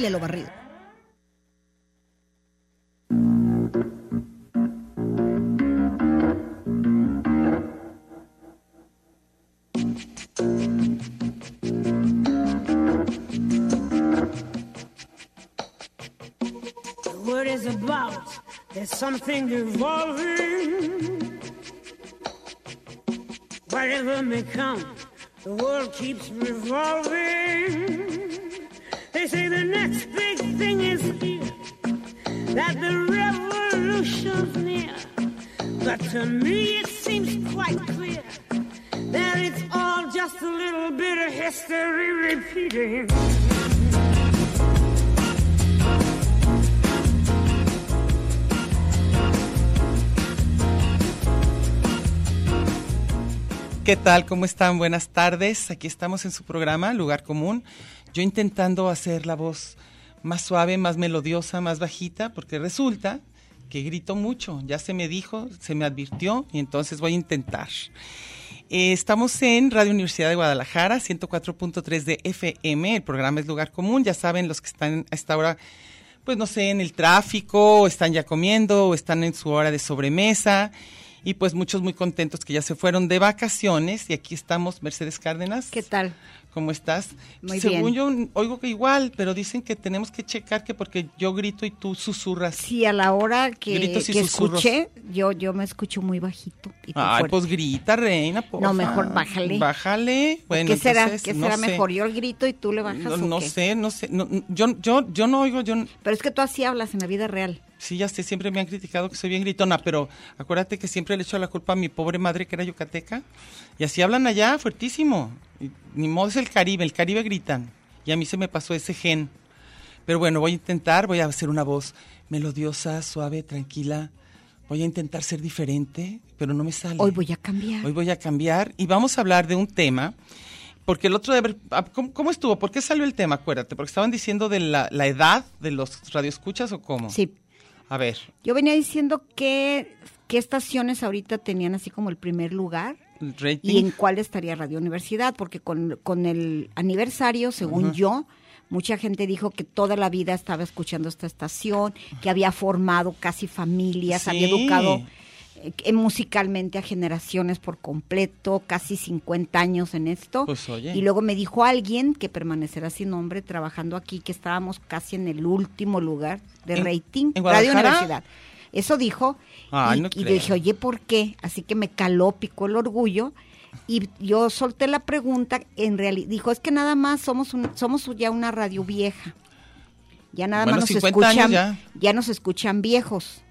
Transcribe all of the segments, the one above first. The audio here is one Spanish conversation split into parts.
The word is about. There's something evolving. Whatever may come, the world keeps revolving. They say the next big thing is here, that the revolution's near. But to me it seems quite clear that it's all just a little bit of history repeating. ¿Qué tal? ¿Cómo están? Buenas tardes. Aquí estamos en su programa, Lugar Común. Yo intentando hacer la voz más suave, más melodiosa, más bajita, porque resulta que grito mucho. Ya se me dijo, se me advirtió y entonces voy a intentar. Eh, estamos en Radio Universidad de Guadalajara, 104.3 de FM. El programa es Lugar Común. Ya saben los que están a esta hora, pues no sé, en el tráfico, o están ya comiendo, o están en su hora de sobremesa. Y pues muchos muy contentos que ya se fueron de vacaciones. Y aquí estamos, Mercedes Cárdenas. ¿Qué tal? ¿Cómo estás? Muy Según bien. yo, oigo que igual, pero dicen que tenemos que checar que porque yo grito y tú susurras. Sí, a la hora que, que escuché, yo, yo me escucho muy bajito. y Ay, fuerte. pues grita, reina, porfa. No, mejor bájale. Bájale. Bueno, ¿Qué será? entonces, ¿Qué no será sé. mejor? ¿Yo el grito y tú le bajas No, o no qué? sé, no sé. no, yo, yo, yo no oigo, yo... Pero es que tú así hablas en la vida real. Sí, ya sé, siempre me han criticado que soy bien gritona, pero acuérdate que siempre le echo la culpa a mi pobre madre que era yucateca. Y así hablan allá, fuertísimo. Ni modo es el Caribe, el Caribe gritan. Y a mí se me pasó ese gen. Pero bueno, voy a intentar, voy a hacer una voz melodiosa, suave, tranquila. Voy a intentar ser diferente, pero no me sale. Hoy voy a cambiar. Hoy voy a cambiar y vamos a hablar de un tema, porque el otro de ver, ah, ¿cómo, cómo estuvo? ¿Por qué salió el tema? Acuérdate, porque estaban diciendo de la, la edad de los radioescuchas o cómo. Sí. A ver, Yo venía diciendo que qué estaciones ahorita tenían así como el primer lugar rating. y en cuál estaría Radio Universidad, porque con, con el aniversario, según yo, mucha gente dijo que toda la vida estaba escuchando esta estación, que había formado casi familias, había educado eh, eh, musicalmente a generaciones por completo, casi 50 años en esto. Pues, oye. Y luego me dijo alguien que permanecerá sin nombre trabajando aquí, que estábamos casi en el último lugar de ¿En- rating. en Radio? Universidad. Eso dijo. Ay, y, no y dije, oye, ¿por qué? Así que me caló, picó el orgullo. Y yo solté la pregunta, en realidad, dijo, es que nada más somos un, somos ya una radio vieja. Ya nada Bueno, más nos 50 años escuchan, ya. ya nos escuchan viejos.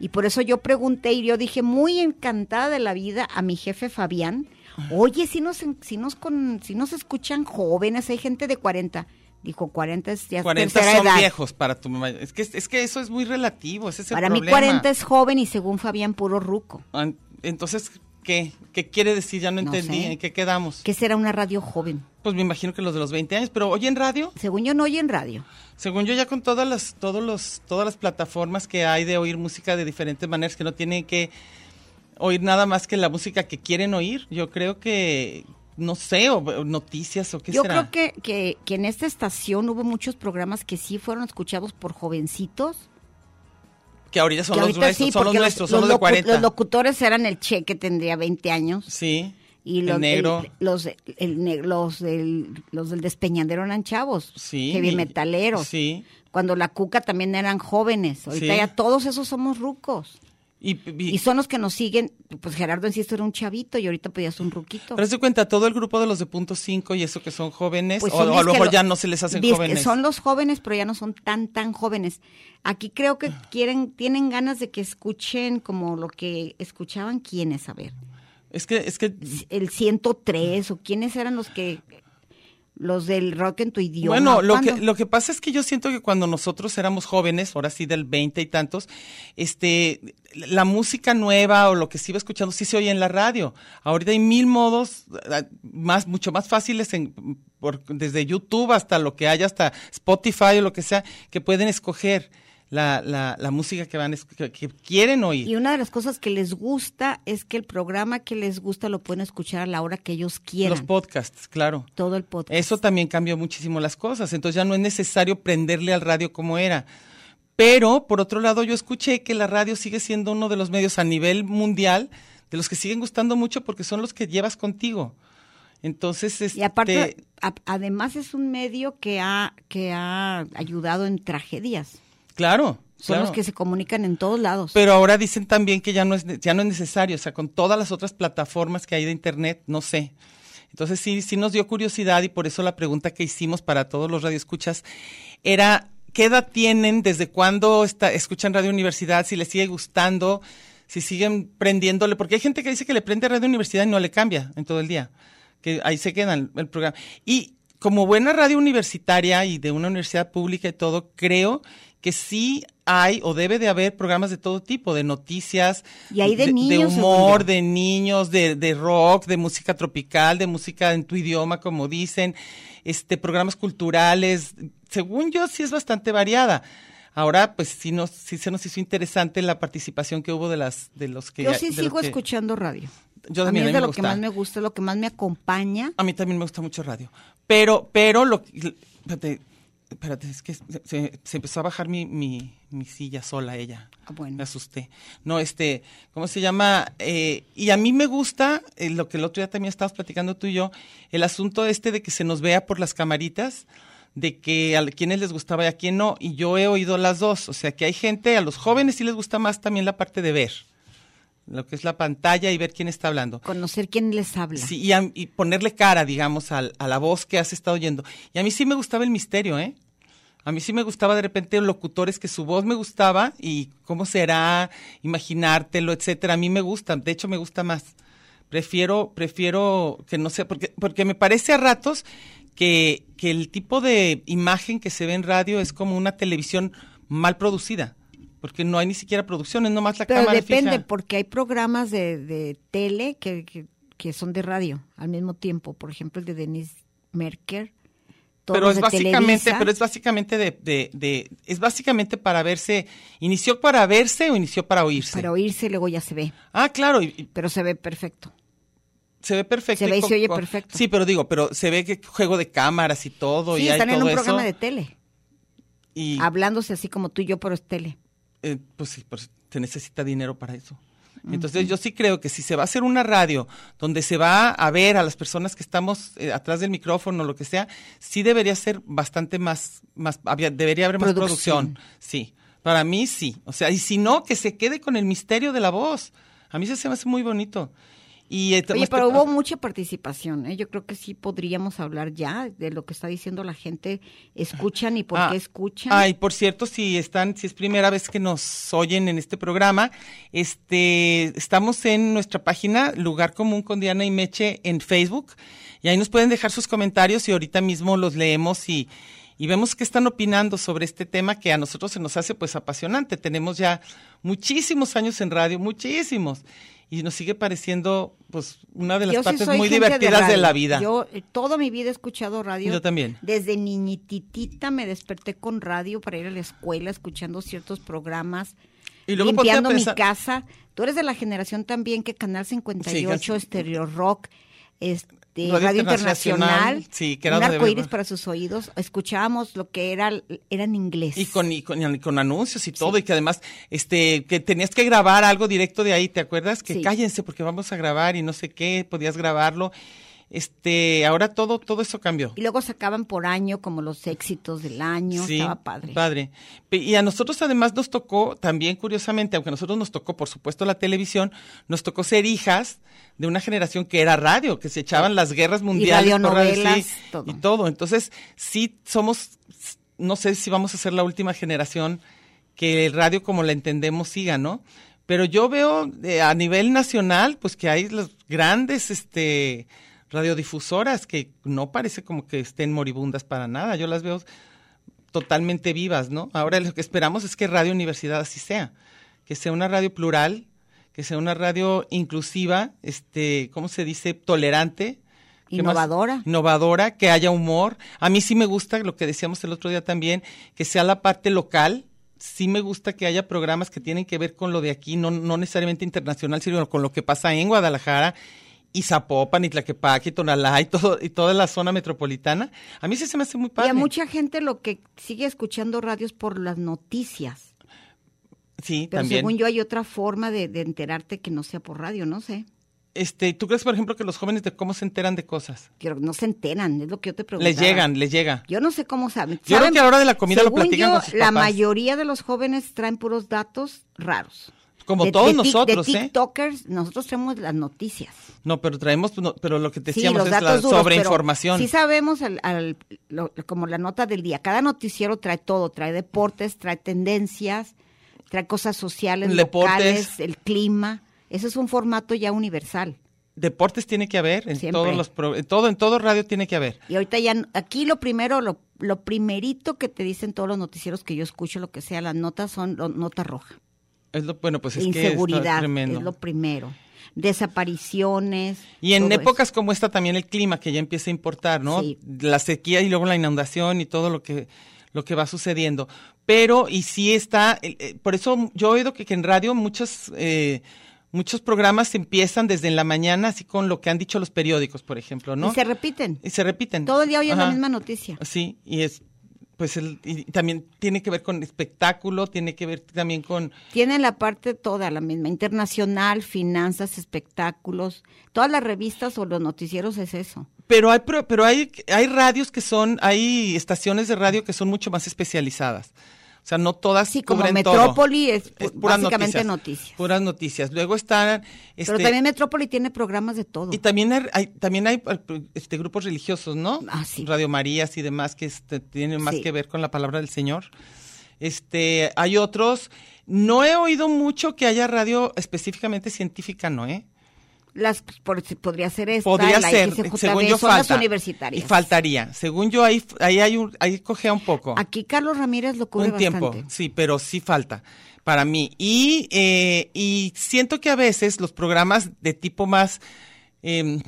Y por eso yo pregunté y yo dije, muy encantada de la vida, a mi jefe Fabián, oye, si nos, si nos, con, si nos escuchan jóvenes, hay gente de 40. Dijo, 40 es ya 40 tercera son edad. viejos para tu mamá. Es que, es que eso es muy relativo, ese es el Para mí problema. 40 es joven y según Fabián, puro ruco. Entonces, ¿qué? ¿Qué quiere decir? Ya no No entendí. sé. ¿En qué quedamos? que será una radio joven? Pues me imagino que los de los 20 años, pero oye en radio, Según yo no oye en radio. según yo ya con todas las, todos los, todas las plataformas que hay de oír música de diferentes maneras, que no tienen que oír nada más que la música que quieren oír, yo creo que, no sé, o, noticias o qué Yo será. creo que, que, que en esta estación hubo muchos programas que sí fueron escuchados por jovencitos. Que ahorita son que los ahorita nuestros, sí, son los nuestros, son los, de 40. los locutores eran el Che, que tendría 20 años. sí, Y el los, negro. el- los, el los, del, los del despeñadero eran chavos. Sí. Heavy metaleros. Sí. Cuando la cuca también eran jóvenes. Ahorita Sí. ya todos esos somos rucos. Y, y- Y son los que nos siguen, pues Gerardo Encisto era un chavito y ahorita ya es un ruquito. pero se cuenta, todo el grupo de los de punto 5 y eso que son jóvenes, Pues o, son o a lo mejor lo- ya no se les hacen jóvenes. Son los jóvenes, pero ya no son tan, tan jóvenes. Aquí creo que quieren, tienen ganas de que escuchen como lo que escuchaban quienes, a ver, Es que, es que el 103 o quiénes eran los que, los del rock en tu idioma. Bueno, lo que, lo que pasa es que yo siento que cuando nosotros éramos jóvenes, ahora sí del 20 y tantos, este, la música nueva o lo que se iba escuchando sí se oye en la radio. Ahorita hay mil modos ah, más, mucho más fáciles en, por- desde YouTube hasta lo que haya, hasta Spotify o lo que sea, que pueden escoger la, la, la música que van, que, que quieren oír. Y una de las cosas que les gusta es que el programa que les gusta lo pueden escuchar a la hora que ellos quieran. Los podcasts, claro. todo el podcast. Eso también cambió muchísimo las cosas. Entonces ya no es necesario prenderle al radio como era. Pero, por otro lado, yo escuché que la radio sigue siendo uno de los medios a nivel mundial de los que siguen gustando mucho porque son los que llevas contigo. Entonces, este, Y aparte, a- además es un medio que ha, que ha ayudado en tragedias. Claro, Son claro. los que se comunican en todos lados. Pero ahora dicen también que ya no es ya no es necesario, o sea, con todas las otras plataformas que hay de internet, no sé. Entonces sí sí nos dio curiosidad y por eso la pregunta que hicimos para todos los radioescuchas era ¿qué edad tienen? ¿Desde cuándo está, escuchan Radio Universidad? Si les sigue gustando, si siguen prendiéndole, porque hay gente que dice que le prende Radio Universidad y no le cambia en todo el día, que ahí se quedan el programa. Y como buena radio universitaria y de una universidad pública y todo, creo que sí hay o debe de haber programas de todo tipo, de noticias, Y hay de niños, según humor, de niños, de, de rock, de música tropical, de música en tu idioma, como dicen, este programas culturales. Según yo, sí es bastante variada. Ahora, pues sí, nos, sí se nos hizo interesante la participación que hubo de las de los que Yo sí de sigo que- escuchando radio. Yo a mí es de lo que más me gusta, lo que más me acompaña. A mí también me gusta mucho radio. Pero, pero lo espérate, es que se, se- se empezó a bajar mi, mi, mi silla sola ella. Ah, bueno. Me asusté. No, este, ¿cómo se llama? Eh, y a mí me gusta, eh, lo que el otro día también estabas platicando tú y yo, el asunto este de que se nos vea por las camaritas, de que a quienes les gustaba y a quién no. Y yo he oído las dos. O sea, que hay gente, a los jóvenes sí les gusta más también la parte de ver. Lo que es la pantalla y ver quién está hablando. Conocer quién les habla. Sí, y, a- y ponerle cara, digamos, al- a, la voz que has estado oyendo. Y a mí sí me gustaba el misterio, ¿eh? A mí sí me gustaba de repente locutores que su voz me gustaba y cómo será, imaginártelo, etcétera. A mí me gusta, de hecho me gusta más. Prefiero, prefiero que no sea, porque, porque me parece a ratos que, que el tipo de imagen que se ve en radio es como una televisión mal producida. Porque no hay ni siquiera producción, es nomás la Pero cámara depende, fija. porque hay programas de, de tele que, que, que son de radio al mismo tiempo. Por ejemplo, el de Denise Merker. Pero es básicamente, Televisa. pero es básicamente de, de, de- es básicamente para verse, inició para verse o inició para oírse. Para oírse, luego ya se ve. ah, claro, y, y Pero se ve perfecto. se ve perfecto. Se ve y se oye perfecto. Sí, pero digo, pero se ve que juego de cámaras y todo Sí, y hay están en todo un programa eso, de tele. y Hablándose así como tú y yo, pero es tele. eh, pues sí, pues se necesita dinero para eso. Entonces yo sí creo que si se va a hacer una radio donde se va a ver a las personas que estamos eh, atrás del micrófono o lo que sea, sí debería ser bastante más, más había- debería haber más Producción. producción. Sí, para mí sí. O sea, y si no, que se quede con el misterio de la voz. A mí se me hace muy bonito. Y, Oye, pero hubo mucha participación. ¿eh? Yo creo que sí podríamos hablar ya de lo que está diciendo la gente. Escuchan y por Ah, qué escuchan. Ay, por cierto, si están, si es primera vez que nos oyen en este programa, este, estamos en nuestra página Lugar Común con Diana y Meche en Facebook y ahí nos pueden dejar sus comentarios y ahorita mismo los leemos y, y vemos qué están opinando sobre este tema que a nosotros se nos hace pues apasionante. Tenemos ya muchísimos años en radio, muchísimos. Y nos sigue pareciendo pues una de las Yo partes muy divertidas de, la vida. Yo eh, toda mi vida he escuchado radio. Yo también. Desde niñititita me desperté con radio para ir a la escuela, escuchando ciertos programas, Y luego a limpiando mi casa. Tú eres de la generación también que Canal 58, Sí, Stereo Rock, este, Radio Radio, Internacional, Internacional, sí, que era un arcoíris para sus oídos. Escuchábamos lo que era, era en inglés. Y con, y con, y con anuncios y todo, y que además, este, que tenías que grabar algo directo de ahí, ¿te acuerdas? Que Sí. cállense porque vamos a grabar y no sé qué, podías grabarlo. Este, ahora todo, todo eso cambió. Y luego sacaban por año como los éxitos del año, Sí, estaba padre. Padre. Y a nosotros además nos tocó, también curiosamente, aunque a nosotros nos tocó, por supuesto, la televisión, nos tocó ser hijas de una generación que era radio, que se echaban las guerras mundiales por radio, radionovelas, sí, todo. y todo. Entonces, sí somos, no sé si vamos a ser la última generación que el radio como la entendemos siga, ¿no? Pero yo veo eh, a nivel nacional, pues que hay las grandes, este radiodifusoras que no parece como que estén moribundas para nada. Yo las veo totalmente vivas, ¿no? Ahora lo que esperamos es que Radio Universidad así sea, que sea una radio plural, que sea una radio inclusiva, este, ¿cómo se dice? Tolerante. Innovadora. Innovadora, que haya humor. A mí sí me gusta lo que decíamos el otro día también, que sea la parte local. Sí me gusta que haya programas que tienen que ver con lo de aquí, no, no necesariamente internacional, sino con lo que pasa en Guadalajara y Zapopan y Tlaquepaque y Tonalá y, todo, y toda la zona metropolitana. A mí sí se me hace muy padre. Y a mucha gente lo que sigue escuchando radio es por las noticias. Sí, Pero también. según yo hay otra forma de, de enterarte que no sea por radio, no sé. Este, ¿Tú crees, por ejemplo, que los jóvenes de cómo se enteran de cosas? Pero no se enteran, es lo que yo te pregunto. Les llegan, les llega. Yo no sé cómo saben. Yo creo que a la hora de la comida lo platican yo, con sus La papás. mayoría de los jóvenes traen puros datos raros. Como De- todos de nosotros, de ¿eh? TikTokers, nosotros traemos las noticias. No, pero traemos, no, pero lo que Sí, decíamos los es la duros, sobreinformación. Sí sabemos al- al- lo- como la nota del día. Cada noticiero trae todo, trae deportes, trae tendencias, trae cosas sociales, Deportes. locales, el clima. Ese es un formato ya universal. Deportes tiene que haber, en Siempre. todos los pro- en todo, en todo radio tiene que haber. Y ahorita ya, aquí lo primero, lo, lo primerito que te dicen todos los noticieros que yo escucho, lo que sea, las notas son nota roja. Es lo, bueno, pues es que está Inseguridad tremendo. es lo primero. Desapariciones. Y en épocas como esta también el clima que ya empieza a importar, ¿no? Sí. La sequía y luego la inundación y todo lo que lo que va sucediendo. Pero y sí está, eh, por eso yo he oído que, que en radio muchos eh, muchos programas empiezan desde en la mañana, así con lo que han dicho los periódicos, por ejemplo, ¿no? Y se repiten. Y se repiten. Todo el día oyen la misma noticia. Sí, y es pues el, y también tiene que ver con espectáculo, tiene que ver también con Tienen la parte toda, la misma, internacional, finanzas, espectáculos. Todas las revistas o los noticieros es eso. Pero hay, pero hay, hay radios que son, hay estaciones de radio que son mucho más especializadas. O sea, no todas Así como cubren Metrópoli todo. es, puras básicamente noticias. Puras noticias. Luego están, este, Pero también Metrópoli tiene programas de todo. y también hay, hay- también hay este, grupos religiosos, ¿no? Ah, sí. Radio Marías y demás que este, tienen más Sí. que ver con la palabra del Señor. Este, hay otros. No he oído mucho que haya radio específicamente científica, ¿no? ¿Eh? Las, por- podría ser esta, Podría la ser, según yo son falta. las universitarias. Y faltaría. Según yo ahí, ahí hay un, ahí cojea un poco. Aquí Carlos Ramírez lo cubre un tiempo, bastante. sí, pero sí falta para mí. Y, eh, y siento que a veces los programas de tipo más em,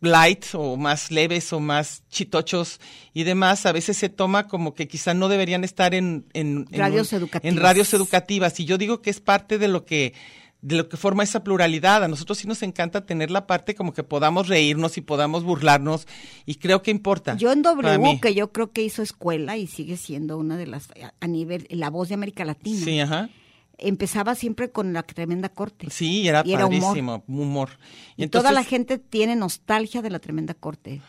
light o más leves o más chitochos y demás, a veces se toma como que quizá no deberían estar en, en, Radios educativas. En radios educativas. Y yo digo que es parte de lo que de lo que forma esa pluralidad. A nosotros sí nos encanta tener la parte como que podamos reírnos y podamos burlarnos y creo que importa. Yo en W, que yo creo que hizo escuela y sigue siendo una de las, a- nivel, la voz de América Latina, Sí, ajá. empezaba siempre con la tremenda corte. Sí, era, Y era humor. Y toda la gente tiene nostalgia de la tremenda corte.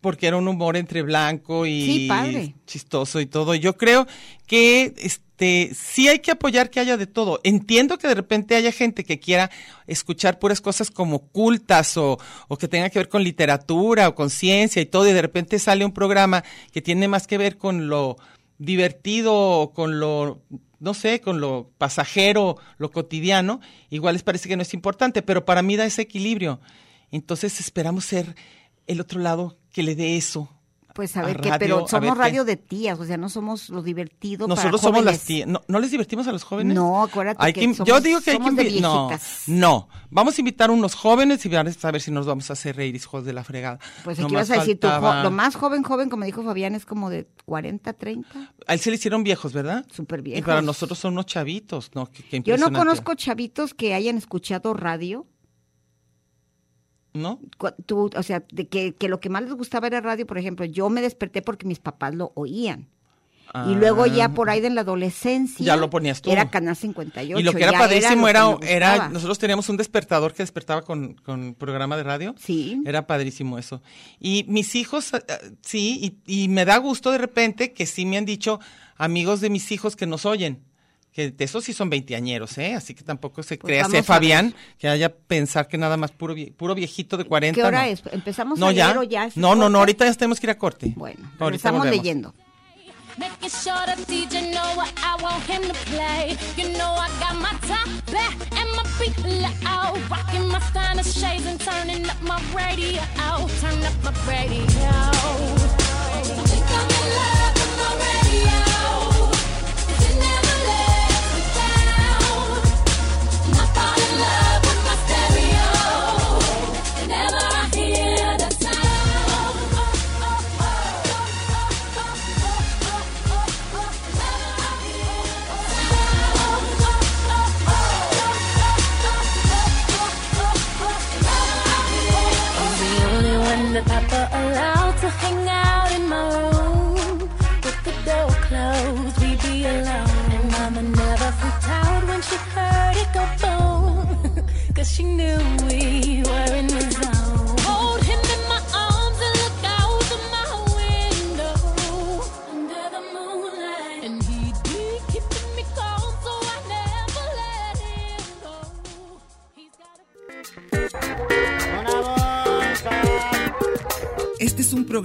Porque era un humor entre blanco y Sí, padre. chistoso y todo. Yo creo que este sí hay que apoyar que haya de todo. Entiendo que de repente haya gente que quiera escuchar puras cosas como cultas o, o que tenga que ver con literatura o con ciencia y todo, y de repente sale un programa que tiene más que ver con lo divertido o con lo no sé, con lo pasajero, lo cotidiano, igual les parece que no es importante, pero para mí da ese equilibrio. Entonces esperamos ser el otro lado que le dé eso. Pues a A ver qué, radio, pero somos qué. radio de tías, o sea, no somos lo divertido Nosotros para somos las tías. ¿No, ¿no les divertimos a los jóvenes? No, acuérdate Hay que que- somos- yo digo que hay que somos de invi- no, no. Vamos a invitar a unos jóvenes y a ver si nos vamos a hacer reír, hijos de la fregada. Pues aquí vas a decir, tu lo más joven, joven, como dijo Fabián, es como de 40, 30, A él se le hicieron viejos, ¿verdad? súper Y viejos. para nosotros son unos chavitos, ¿no? Qué- Yo no conozco chavitos que hayan escuchado radio, ¿No? tú, o sea, de que, que lo que más les gustaba era radio, por ejemplo, yo me desperté porque mis papás lo oían. Y luego ya Ah. por ahí de la adolescencia. Ya lo ponías tú. Era Canal 58. Y lo que era padrísimo era, era, nosotros teníamos un despertador que despertaba con, con programa de radio. Sí. Era padrísimo eso. Y mis hijos, ah, ah, sí, y, y me da gusto de repente que sí me han dicho amigos de mis hijos que nos oyen. Que de esos sí son veinteañeros, ¿eh? Así que tampoco se Pues crea a Fabián que haya pensar que nada más puro, vie- puro viejito de 40. ¿Qué hora no. es? ¿Empezamos No, a ya. leer o ya? No, no, corte? no, ahorita ya tenemos que ir a corte. Bueno, Ahorita estamos volvemos. leyendo. Making sure the DJ know what I want him to play. You know I got my top back and my feet low. Rocking my stunner shades and turning up my radio. Turn up my radio.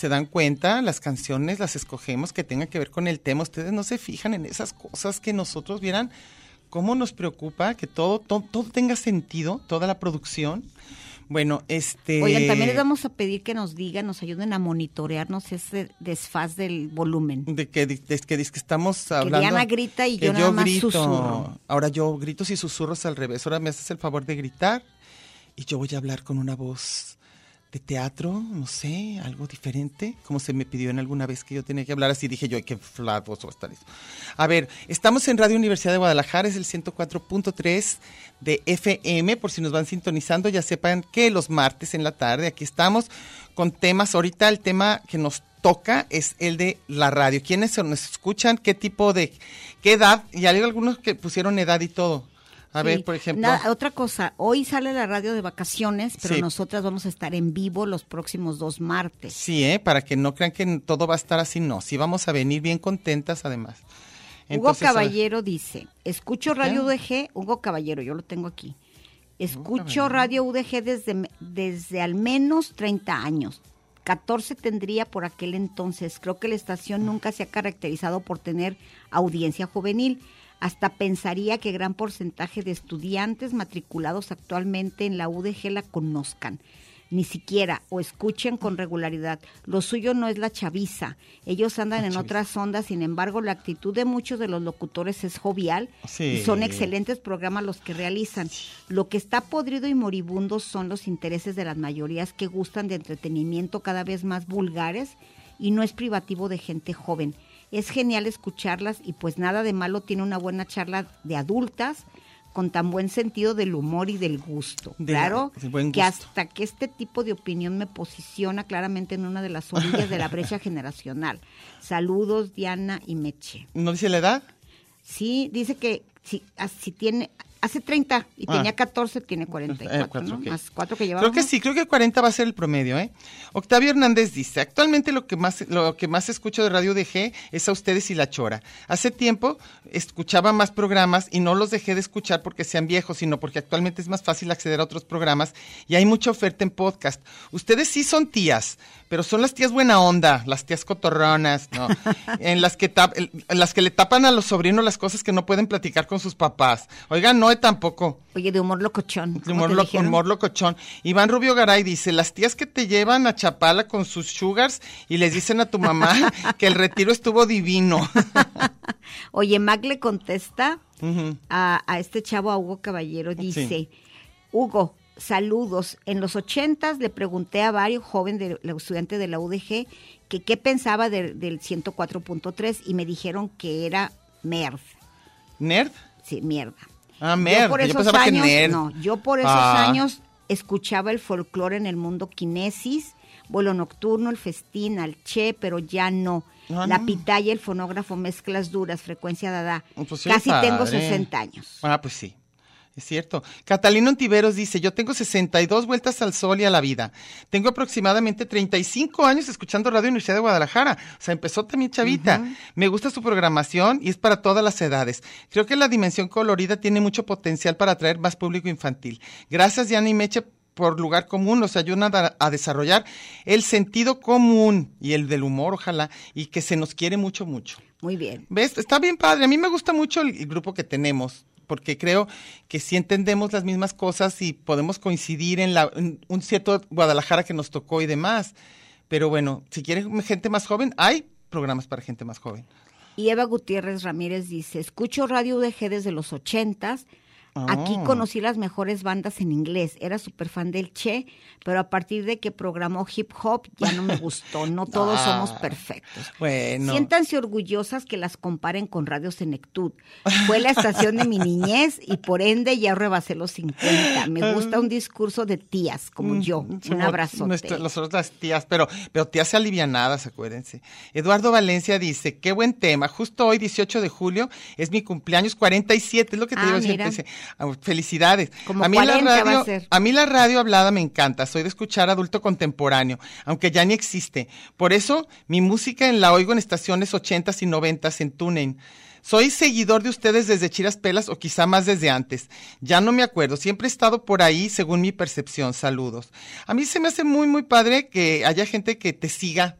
Se dan cuenta, las canciones las escogemos que tengan que ver con el tema. Ustedes no se fijan en esas cosas que nosotros vieran cómo nos preocupa que todo, todo, todo tenga sentido, toda la producción. Bueno, este. Oigan, también les vamos a pedir que nos digan, nos ayuden a monitorearnos ese desfaz del volumen. De que, de, de que, que estamos hablando. Diana grita y que yo nada más grito. susurro. Ahora yo grito y susurros al revés. Ahora me haces el favor de gritar y yo voy a hablar con una voz de teatro, no sé, algo diferente, como se me pidió en alguna vez que yo tenía que hablar así, dije yo, qué flat voz va a estar eso. A ver, estamos en Radio Universidad de Guadalajara, es el 104.3 de FM, por si nos van sintonizando, ya sepan que los martes en la tarde aquí estamos con temas, ahorita el tema que nos toca es el de la radio. ¿Quiénes nos escuchan? ¿Qué tipo de, qué edad? Y hay algunos que pusieron edad y todo. A Sí. ver, por ejemplo. Nada, otra cosa, hoy sale la radio de vacaciones, pero Sí. nosotras vamos a estar en vivo los próximos dos martes. Sí, ¿eh? Para que no crean que todo va a estar así, no. Sí vamos a venir bien contentas además. Hugo Entonces, ver, Caballero dice, escucho Radio UDG, Hugo Caballero, yo lo tengo aquí. Escucho Radio UDG desde, desde al menos 30 años. 14 tendría por aquel entonces. Creo que la estación nunca se ha caracterizado por tener audiencia juvenil. Hasta pensaría que gran porcentaje de estudiantes matriculados actualmente en la UDG la conozcan. ni siquiera, o escuchen con regularidad. Lo suyo no es la chaviza. Ellos andan La en chaviza. otras ondas, sin embargo, la actitud de muchos de los locutores es jovial Sí. y son excelentes programas los que realizan. Lo que está podrido y moribundo son los intereses de las mayorías que gustan de entretenimiento cada vez más vulgares y no es privativo de gente joven. Es genial escucharlas y pues nada de malo tiene una buena charla de adultas con tan buen sentido del humor y del gusto. De- claro, de que hasta que este tipo de opinión me posiciona claramente en una de las orillas de la brecha generacional. Saludos, Diana y Meche. ¿No dice la edad? Sí, dice que si, ah, si tiene, hace 30 y Ah. tenía 14, tiene 44, Eh, cuatro, ¿no? ok. Más cuatro que llevamos. Creo que sí, creo que 40 va a ser el promedio, ¿eh? Octavio Hernández dice, actualmente lo que más lo que más escucho de Radio DG es a ustedes y La Chora. Hace tiempo escuchaba más programas y no los dejé de escuchar porque sean viejos, sino porque actualmente es más fácil acceder a otros programas y hay mucha oferta en podcast. Ustedes sí son tías, pero son las tías buena onda, las tías cotorronas, ¿no? en las que tap- en las que le tapan a los sobrinos las cosas que no pueden platicar con sus papás. Oigan, no, tampoco. Oye, de humor locochón. De ¿cómo humor, lo- humor locochón. Iván Rubio Garay dice, las tías que te llevan a Chapala con sus sugars y les dicen a tu mamá que el retiro estuvo divino. Oye, Mac le contesta a, a este chavo, a Hugo Caballero, dice, Sí. Hugo, saludos. En los ochentas le pregunté a varios jóvenes, estudiantes de la UDG, que qué pensaba de- del 104.3 y me dijeron que era MERD. ¿Nerd? Sí, mierda. Ah, Yo por esos años, no, yo por esos Ah. años escuchaba el folclore en el mundo kinesis, vuelo nocturno, el festín, al che, pero ya no. Ah, la no. pitaya, el fonógrafo, mezclas duras, frecuencia dada. Pues sí, Casi tengo padre. 60 años. Ah, pues sí. Es cierto. Catalino Ontiveros dice, yo tengo 62 vueltas al sol y a la vida. Tengo aproximadamente 35 años escuchando Radio Universidad de Guadalajara. O sea, empezó también chavita. Me gusta su programación y es para todas las edades. Creo que la dimensión colorida tiene mucho potencial para atraer más público infantil. Gracias, Diana y Meche, por lugar común. Nos ayudan a, a desarrollar el sentido común y el del humor, ojalá, y que se nos quiere mucho, mucho. Muy bien. ¿Ves? Está bien padre. A mí me gusta mucho el, el grupo que tenemos, porque creo que sí entendemos las mismas cosas y podemos coincidir en, la, un cierto Guadalajara que nos tocó y demás. Pero bueno, si quieren gente más joven, hay programas para gente más joven. Y Eva Gutiérrez Ramírez dice, escucho Radio UDG desde los ochentas. Aquí Ah. conocí las mejores bandas en inglés. Era súper fan del Che, pero a partir de que programó hip hop ya no me gustó. No todos Ah. somos perfectos. Bueno. Siéntanse orgullosas que las comparen con Radio Senectud. Fue la estación de mi niñez y por ende ya rebasé los 50. Me gusta un discurso de tías como yo. Un nosotros las tías, pero, pero tías alivianadas, acuérdense. Eduardo Valencia dice, qué buen tema. Justo hoy, 18 de julio, es mi cumpleaños 47, es lo que te Ah, digo siempre. Ah, Felicidades. Como a mí 40 la va a radio, ser. a mí la radio hablada me encanta. Soy de escuchar adulto contemporáneo, aunque ya ni existe. Por eso, mi música en la oigo en estaciones 80s y 90s en TuneIn. Soy seguidor de ustedes desde Chiras Pelas o quizá más desde antes. Ya no me acuerdo. Siempre he estado por ahí según mi percepción. Saludos. A mí se me hace muy, muy padre que haya gente que te siga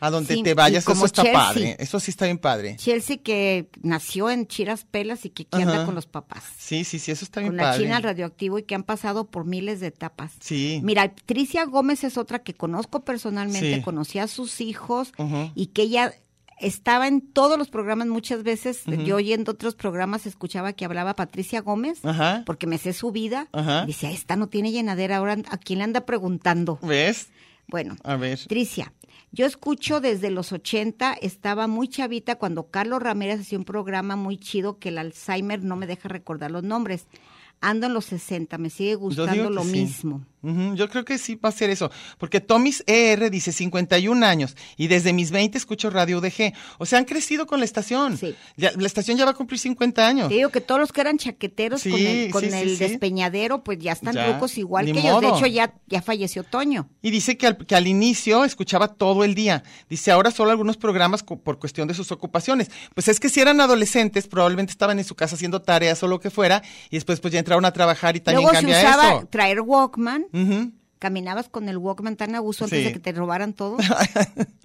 a donde Sí, te vayas. como Eso está Chelsea. padre. Eso sí está bien padre. Chelsea que nació en Chiras Pelas y que anda con los papás. Sí, sí, sí, eso está bien Con la padre. China al radioactivo y que han pasado por miles de etapas. Sí. Mira, Tricia Gómez es otra que conozco personalmente, Sí. conocí a sus hijos y que ella estaba en todos los programas muchas veces. Yo oyendo otros programas escuchaba que hablaba Patricia Gómez, Ajá. porque me sé su vida. Ajá. Decía, esta no tiene llenadera, ahora a quién le anda preguntando. ¿Ves? Bueno, A ver. Tricia, yo escucho desde los 80, estaba muy chavita cuando Carlos Ramírez hacía un programa muy chido que el Alzheimer no me deja recordar los nombres. Ando en los 60, me sigue gustando lo sí. mismo. Yo creo que sí va a ser eso, porque Tomis ER dice 51 años y desde mis 20 escucho Radio UDG. O sea, han crecido con la estación. Sí. Ya- la estación ya va a cumplir 50 años. Te digo que todos los que eran chaqueteros con el, con sí, el despeñadero, pues ya están Ya, rucos igual que ellos. De hecho, ya, ya falleció Toño. Y dice que al, que al inicio escuchaba todo el día. Dice, ahora solo algunos programas por cuestión de sus ocupaciones. Pues es que si eran adolescentes, probablemente estaban en su casa haciendo tareas o lo que fuera, y después pues ya entraron a trabajar y también Luego se usaba eso. traer Walkman. Ujú, Caminabas con el Walkman tan a gusto antes Sí. de que te robaran todo.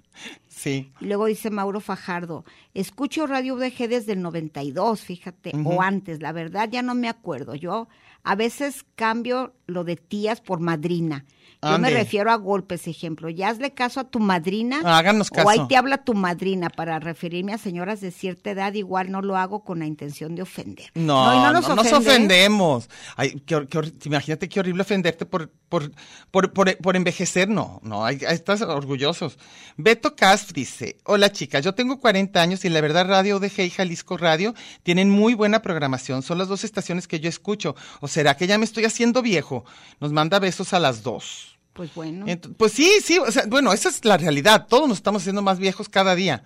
Sí. Y luego dice Mauro Fajardo, escucho Radio UDG desde el 92, fíjate, o antes, la verdad ya no me acuerdo. Yo a veces cambio lo de tías por madrina. Yo me refiero a golpes, ejemplo. Ya hazle caso a tu madrina. Háganos O ahí caso. te habla tu madrina para referirme a señoras de cierta edad. Igual no lo hago con la intención de ofender. No, y no, nos nos ofende. ofendemos. Ay, qué qué imagínate qué horrible ofenderte por, por, por, por, por envejecer. No, no, hay, estás orgullosos. Beto Casf dice, hola chicas, yo tengo 40 años y la verdad Radio UDG y Jalisco Radio tienen muy buena programación. Son las dos estaciones que yo escucho. ¿O será que ya me estoy haciendo viejo? Nos manda besos a las dos. Pues bueno. Pues sí, sí, o sea, bueno, esa es la realidad. Todos nos estamos haciendo más viejos cada día.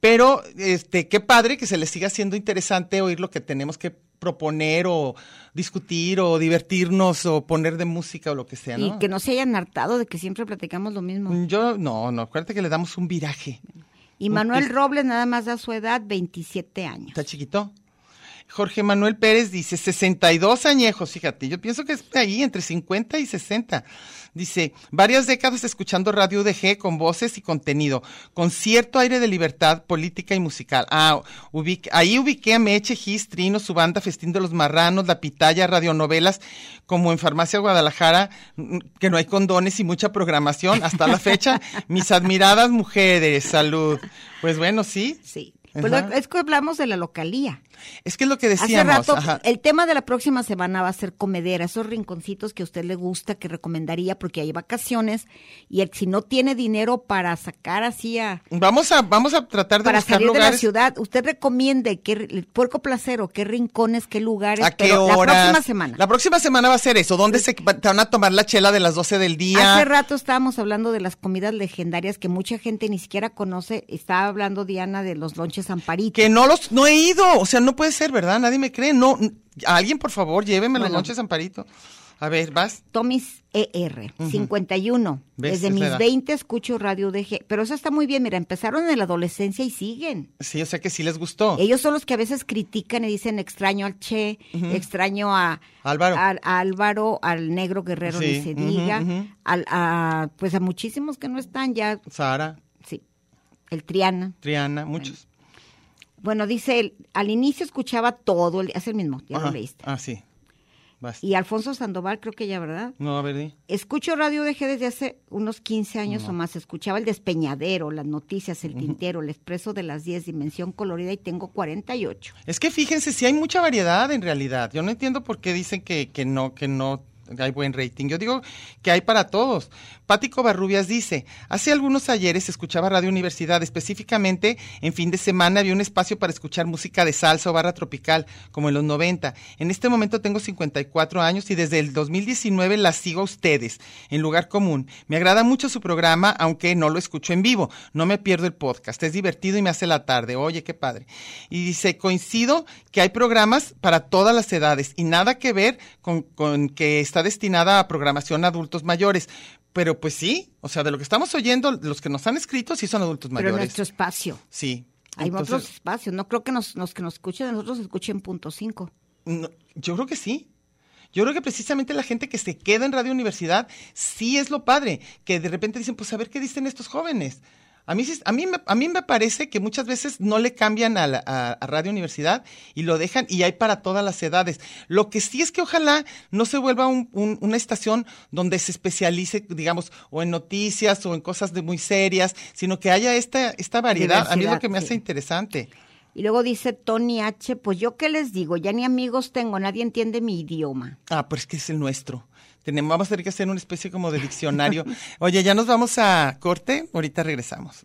Pero, este, qué padre que se les siga siendo interesante oír lo que tenemos que proponer o discutir o divertirnos o poner de música o lo que sea, ¿no? Y que no se hayan hartado de que siempre platicamos lo mismo. Yo, no, no, acuérdate que le damos un viraje. Y Manuel Robles nada más da su edad, 27 años. ¿Está chiquito? Jorge Manuel Pérez dice 62 añejos, fíjate, yo pienso que es ahí entre 50 y 60. Dice, varias décadas escuchando Radio UDG con voces y contenido, con cierto aire de libertad política y musical. Ah, ubique- ahí ubiqué a Meche, Gis, Trino, su banda Festín de los Marranos, La Pitaya, radionovelas, como en Farmacia Guadalajara, mm, que no hay condones y mucha programación hasta la fecha. Mis admiradas mujeres, salud. Pues bueno, sí. Sí. Pues lo- es que hablamos de la localía. Es que es lo que Hace decíamos. rato, ajá. el tema de la próxima semana va a ser comedera, esos rinconcitos que a usted le gusta, que recomendaría, porque hay vacaciones, y el, si no tiene dinero para sacar así a, Vamos a, vamos a tratar de para buscar salir de la lugares. ciudad, usted recomiende qué, el puerco placero, qué rincones, qué lugares, ¿A qué pero horas? la próxima semana. La próxima semana va a ser eso. ¿Dónde se te van a tomar la chela de las 12 del día? Hace rato estábamos hablando de las comidas legendarias que mucha gente ni siquiera conoce. Estaba hablando Diana de los lonches Amparito. Que no los, no he ido. O sea, no puede ser, ¿verdad? Nadie me cree. No, alguien, por favor, lléveme Bueno. noches Amparito. A ver, vas. Tomis ER, 51. ¿Ves? Desde Es la mis edad. 20 escucho Radio DG. Pero eso está muy bien, mira, empezaron en la adolescencia y siguen. Sí, o sea que sí les gustó. Ellos son los que a veces critican y dicen extraño al Che, extraño a Álvaro. a Álvaro, al negro guerrero, Sí, ni se diga, al, a, pues a muchísimos que no están ya, Sara, sí, el Triana. Triana, muchos. Bueno, dice, él, al inicio escuchaba todo, el, es el mismo, ya Ajá. lo leíste. Ah, sí. Y Alfonso Sandoval, creo que ya, ¿verdad? No, a ver. Escucho Radio DG desde hace unos 15 años o más. Escuchaba el Despeñadero, las noticias, el Tintero, el Expreso de las 10, Dimensión Colorida y tengo 48. Es que fíjense, si hay mucha variedad en realidad. Yo no entiendo por qué dicen que, que no, que no hay buen rating. Yo digo que hay para todos. Pático Barrubias dice, hace algunos ayeres escuchaba Radio Universidad, específicamente en fin de semana había un espacio para escuchar música de salsa o barra tropical, como en los 90. En este momento tengo 54 años y desde el 2019 las sigo a ustedes, en lugar común. Me agrada mucho su programa, aunque no lo escucho en vivo. No me pierdo el podcast, es divertido y me hace la tarde. Oye, qué padre. Y dice, coincido que hay programas para todas las edades y nada que ver con, con que está destinada a programación a adultos mayores. Pero pues sí, o sea, de lo que estamos oyendo, los que nos han escrito sí son adultos Pero mayores. nuestro espacio. Sí. Hay Entonces, otros espacios. No creo que nos, los que nos escuchen nosotros escuchen punto cinco. no, yo creo que sí. Yo creo que precisamente la gente que se queda en Radio Universidad sí es lo padre, que de repente dicen, pues a ver qué dicen estos jóvenes. A mí, a mí, me- a mí me parece que muchas veces no le cambian a, la- a- a Radio Universidad y lo dejan y hay para todas las edades. Lo que sí es que ojalá no se vuelva un- un- una estación donde se especialice, digamos, o en noticias o en cosas de muy serias, sino que haya esta, esta variedad. a mí es lo que me sí. hace interesante. Y luego dice Tony H, pues yo qué les digo, ya ni amigos tengo, nadie entiende mi idioma. Ah, pues que es el nuestro. Tenemos, vamos a tener que hacer una especie como de diccionario. Oye, ya nos vamos a corte, ahorita regresamos.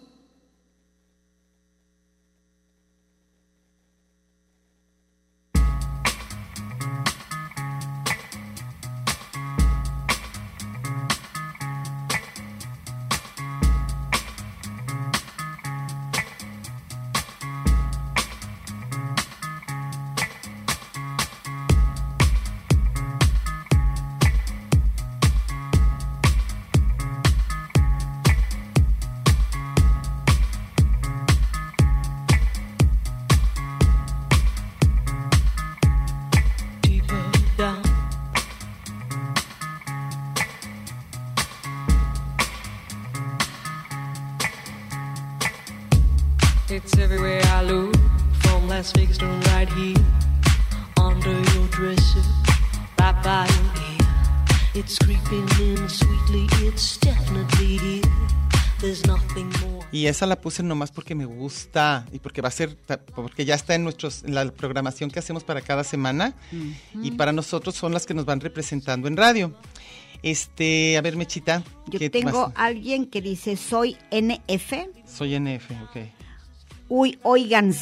Esa la puse nomás porque me gusta y porque va a ser, porque ya está en nuestros, en la programación que hacemos para cada semana y para nosotros son las que nos van representando en radio. Este, a ver, Mechita. Yo ¿qué tengo más? alguien que dice, soy NF. Soy NF, ok. Uy, oigan,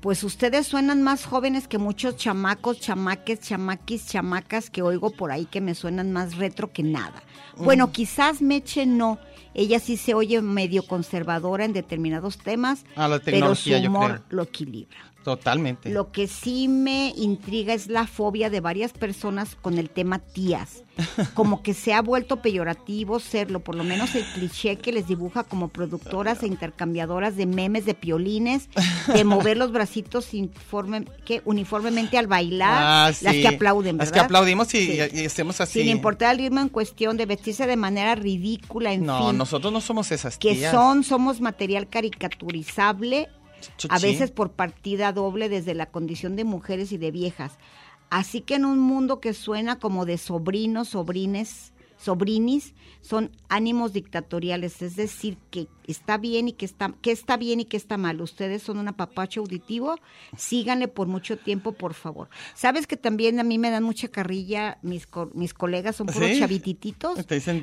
pues ustedes suenan más jóvenes que muchos chamacos, chamaques, chamaquis, chamacas que oigo por ahí que me suenan más retro que nada. Bueno, quizás Meche no. Ella sí se oye medio conservadora en determinados temas, Ah, la pero su tecnología, yo humor creo. lo equilibra. Totalmente. Lo que sí me intriga es la fobia de varias personas con el tema tías. Como que se ha vuelto peyorativo serlo, por lo menos el cliché que les dibuja como productoras e intercambiadoras de memes de piolines, de mover los bracitos informe, que uniformemente al bailar, Ah, las sí. que aplauden, Las que aplaudimos y, Sí. y hacemos así. Sin importar el ritmo en cuestión, de vestirse de manera ridícula, en No, fin. nosotros no somos esas que tías. son, somos material caricaturizable. A veces por partida doble desde la condición de mujeres y de viejas. Así que en un mundo que suena como de sobrinos, sobrines, sobrinis, son ánimos dictatoriales, es decir, que está bien y que está, que está bien y que está mal. Ustedes son un apapacho auditivo, síganle por mucho tiempo, por favor. Sabes que también a mí me dan mucha carrilla, mis, co- mis colegas son puros ¿Sí? chavitititos,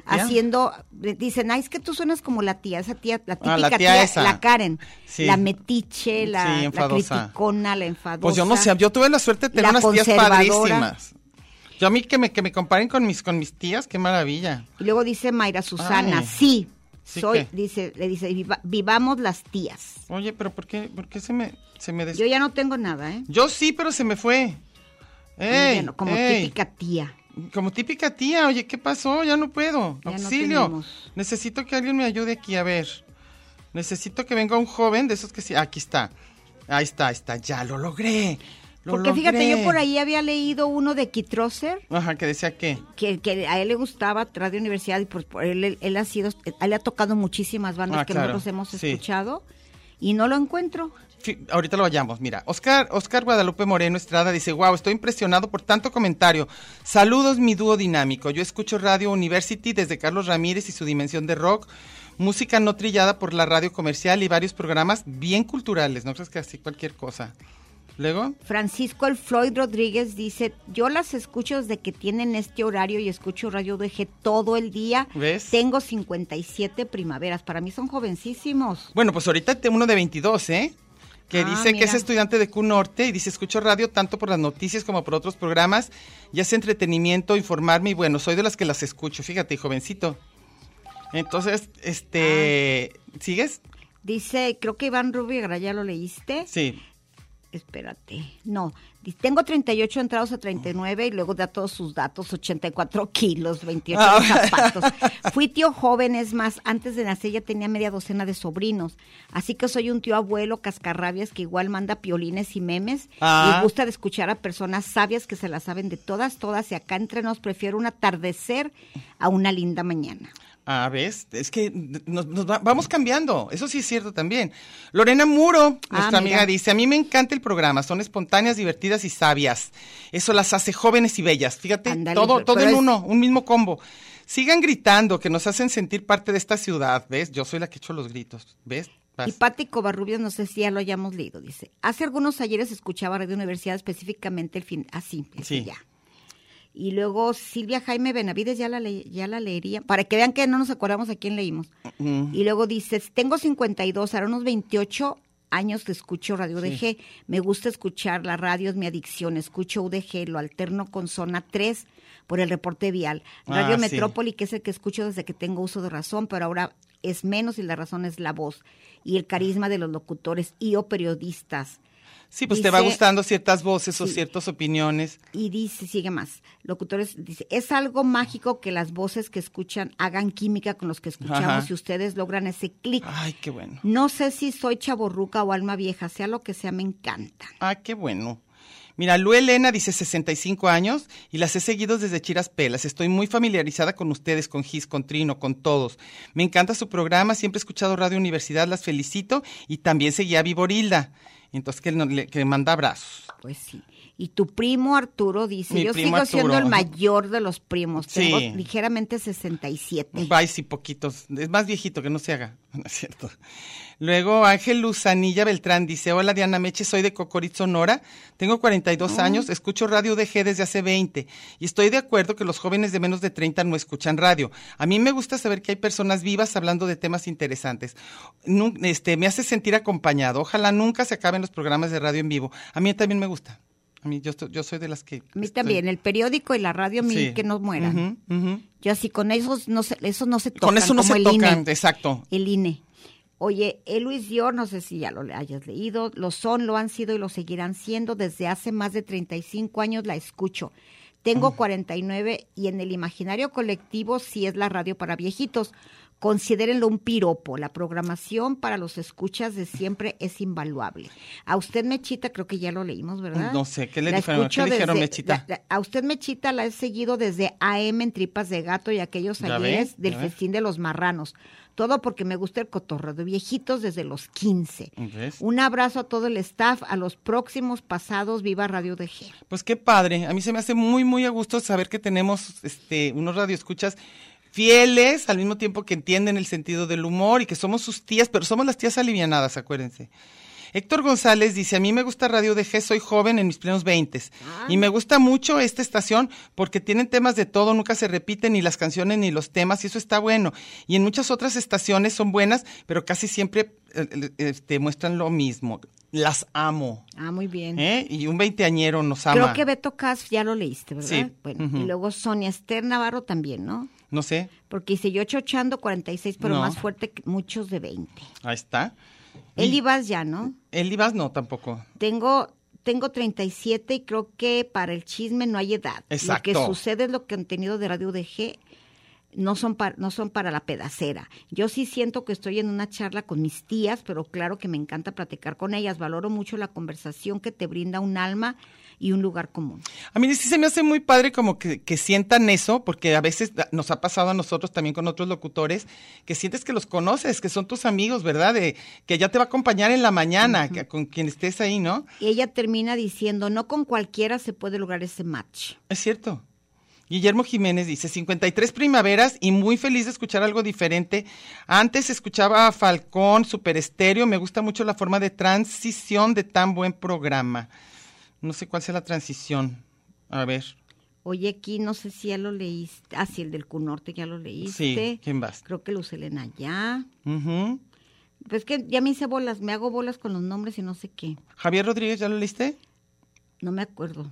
haciendo, dicen, ay, es que tú suenas como la tía, esa tía, la típica Ah, la tía tía, esa. la Karen, Sí. la metiche, la, Sí, la enfadosa. criticona, la enfadosa. Pues yo no sé, yo tuve la suerte de tener unas tías padrísimas. Yo a mí que me, que me comparen con mis, con mis tías, qué maravilla. Y luego dice Mayra Susana, Ay. sí, ¿Sí soy, qué? dice, le dice, "Viva- vivamos las tías. Oye, pero ¿por qué, por qué se me, se me des... Yo ya no tengo nada, ¿eh? Yo sí, pero se me fue. Ey, no, como ey. típica tía. Como típica tía, oye, ¿qué pasó? Ya no puedo. Ya Auxilio. Necesito que alguien me ayude aquí, a ver. Necesito que venga un joven de esos que sí. Aquí está. Ahí está, ahí está. Ya lo logré. Lo Porque fíjate, yo por ahí había leído uno de Kitrosser, Ajá, que decía que. que, que a él le gustaba Radio Universidad y pues por él, él, él ha sido, él le ha tocado muchísimas bandas Ah, que claro, nosotros hemos sí. escuchado y no lo encuentro. Ahorita lo vayamos, mira. Oscar, Oscar Guadalupe Moreno Estrada dice, wow, estoy impresionado por tanto comentario. Saludos, mi dúo dinámico. Yo escucho Radio University desde Carlos Ramírez y su dimensión de rock. Música no trillada por la radio comercial y varios programas bien culturales. No crees que así cualquier cosa. Luego, Francisco El Floyd Rodríguez dice, yo las escucho desde que tienen este horario y escucho Radio DG todo el día. ¿Ves? Tengo 57 primaveras, para mí son jovencísimos. bueno, pues ahorita te- uno de 22, ¿eh? Que Ah, dice que es estudiante de Q Norte y dice, escucho radio tanto por las noticias como por otros programas, ya sea entretenimiento, informarme y bueno, soy de las que las escucho, fíjate, jovencito. Entonces, este, Ah. ¿sigues? Dice, creo que Iván Rubio, ya lo leíste. Sí. Espérate. No, tengo 38 entrados a 39 y luego da todos sus datos, 84 kilos, 28 Ah. zapatos. Fui tío joven, es más, antes de nacer ya tenía media docena de sobrinos. Así que soy un tío abuelo cascarrabias que igual manda piolines y memes Ah. y gusta de escuchar a personas sabias que se la saben de todas, todas y acá entre nos prefiero un atardecer a una linda mañana. Ah, ¿ves? Es que nos, nos va- vamos cambiando. Eso sí es cierto también. Lorena Muro, Ah, nuestra amiga, dice, a mí me encanta el programa. Son espontáneas, divertidas y sabias. Eso las hace jóvenes y bellas. Fíjate, todo, todo en es- uno, un mismo combo. Sigan gritando, que nos hacen sentir parte de esta ciudad. ¿Ves? Yo soy la que echo los gritos. ¿Ves? Vas. Y Pati Covarrubias, no sé si ya lo hayamos leído, dice, hace algunos ayeres escuchaba Radio Universidad, específicamente el fin, así, ese Sí. ya. Y luego Silvia Jaime Benavides, ya la, le- ya la leería, para que vean que no nos acordamos a quién leímos. Y luego dices, tengo 52, ahora unos 28 años que escucho Radio UDG. Me gusta escuchar la radio, es mi adicción. Escucho UDG, lo alterno con Zona 3 por el reporte vial. Radio Ah, sí. Metrópoli, que es el que escucho desde que tengo uso de razón, pero ahora es menos y la razón es la voz y el carisma de los locutores y o periodistas. Sí, pues te va gustando ciertas voces o ciertas opiniones. Y dice, sigue más, locutores, dice, es algo mágico que las voces que escuchan hagan química con los que escuchamos Ajá. y ustedes logran ese clic. Ay, qué bueno. No sé si soy chaborruca o alma vieja, sea lo que sea, me encanta. Ah, qué bueno. Mira, Lu Elena dice 65 años y las he seguido desde Chiras Pelas. Estoy muy familiarizada con ustedes, con Gis, con Trino, con todos. Me encanta su programa, siempre he escuchado Radio Universidad, las felicito y también seguía a Viborilda. Entonces, que, no- le, que manda abrazos. Pues sí. Y tu primo Arturo dice, Mi yo sigo siendo el mayor de los primos, tengo Sí. ligeramente 67. Bye, sí, poquitos. Es más viejito que no se haga. No es cierto. Luego, Ángel Luzanilla Beltrán dice: Hola, Diana Meche, soy de Cocorit, Sonora. Tengo 42 años, escucho radio DG desde hace 20. Y estoy de acuerdo que los jóvenes de menos de 30 no escuchan radio. A mí me gusta saber que hay personas vivas hablando de temas interesantes. Este, me hace sentir acompañado. Ojalá nunca se acaben los programas de radio en vivo. A mí también me gusta. A mí, yo, estoy- yo soy de las que. A mí estoy- también, el periódico y la radio, a mí Sí. que no mueran. Yo así con esos no se, esos no se tocan. Con eso no como se el tocan, INE. exacto. El INE. Oye, el Luis Dior, no sé si ya lo hayas leído, lo son, lo han sido y lo seguirán siendo. Desde hace más de 35 años la escucho. Tengo Mm. 49 y en el imaginario colectivo sí es la radio para viejitos. Considérenlo un piropo. La programación para los escuchas de siempre es invaluable. A usted, Mechita, creo que ya lo leímos, ¿verdad? No sé, ¿qué le La dijeron? escucho ¿Qué le dijeron, desde- Mechita? la- la- a usted, Mechita, la he seguido desde AM en Tripas de Gato y aquellos ayeres del festín de los marranos. Todo porque me gusta el cotorreo de viejitos desde los 15. ¿Ves? Un abrazo a todo el staff, a los próximos pasados, viva Radio DG. Pues qué padre. A mí se me hace muy, muy a gusto saber que tenemos este, unos radioescuchas fieles, al mismo tiempo que entienden el sentido del humor y que somos sus tías, pero somos las tías alivianadas, acuérdense. Héctor González dice, a mí me gusta Radio DG, soy joven en mis plenos veintes. Y me gusta mucho esta estación porque tienen temas de todo, nunca se repiten ni las canciones ni los temas y eso está bueno. Y en muchas otras estaciones son buenas, pero casi siempre eh, eh, este, muestran lo mismo. Las amo. Ah, muy bien. ¿eh? Y un veinteañero nos ama. Creo que Beto Cas ya lo leíste, ¿verdad? Sí. Bueno, y luego Sonia Esther Navarro también, ¿no? No sé, Porque dice yo chochando 46, pero No. más fuerte que muchos de 20. ahí está. Eli Vaz ya, ¿no? El Ibas no, tampoco. Tengo tengo 37 y creo que para el chisme no hay edad. Exacto. Lo que sucede es lo que contenido de Radio DG no son, para, no son para la pedacera. Yo sí siento que estoy en una charla con mis tías, pero claro que me encanta platicar con ellas. Valoro mucho la conversación que te brinda un alma y un lugar común. A mí sí se me hace muy padre como que, que sientan eso, porque a veces nos ha pasado a nosotros también con otros locutores, que sientes que los conoces, que son tus amigos, ¿verdad? De, que ya te va a acompañar en la mañana, que- con quien estés ahí, ¿no? Y ella termina diciendo, no con cualquiera se puede lograr ese match. Es cierto. Guillermo Jiménez dice, 53 primaveras y muy feliz de escuchar algo diferente. Antes escuchaba a Falcón, Super Estéreo, me gusta mucho la forma de transición de tan buen programa. No sé cuál sea la transición. A ver. Oye, aquí no sé si ya lo leíste. Ah, sí, el del Cunorte ya lo leíste. Sí, ¿quién vas? Creo que Luz Elena ya. Ujú. Pues que ya me hice bolas, me hago bolas con los nombres y no sé qué. Javier Rodríguez, ¿ya lo leíste? No me acuerdo.